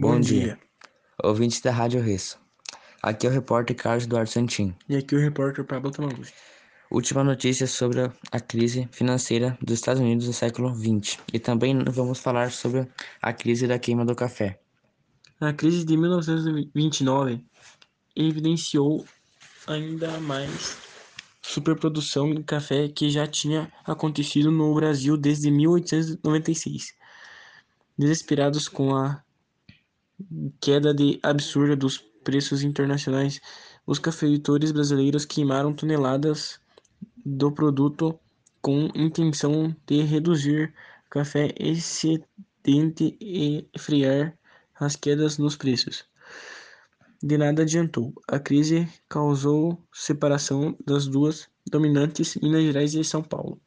Bom, Bom dia. dia, ouvintes da Rádio Resso. Aqui é o repórter Carlos Eduardo Santin. E aqui é o repórter Pablo Tamaguchi. Última notícia sobre a crise financeira dos Estados Unidos do século XX. E também vamos falar sobre a crise da queima do café. A crise de 1929 evidenciou ainda mais superprodução de café que já tinha acontecido no Brasil desde 1896. Desesperados com a queda de absurda dos preços internacionais, os cafeicultores brasileiros queimaram toneladas do produto com intenção de reduzir café excedente e frear as quedas nos preços. De nada adiantou. A crise causou separação das duas dominantes Minas Gerais e São Paulo.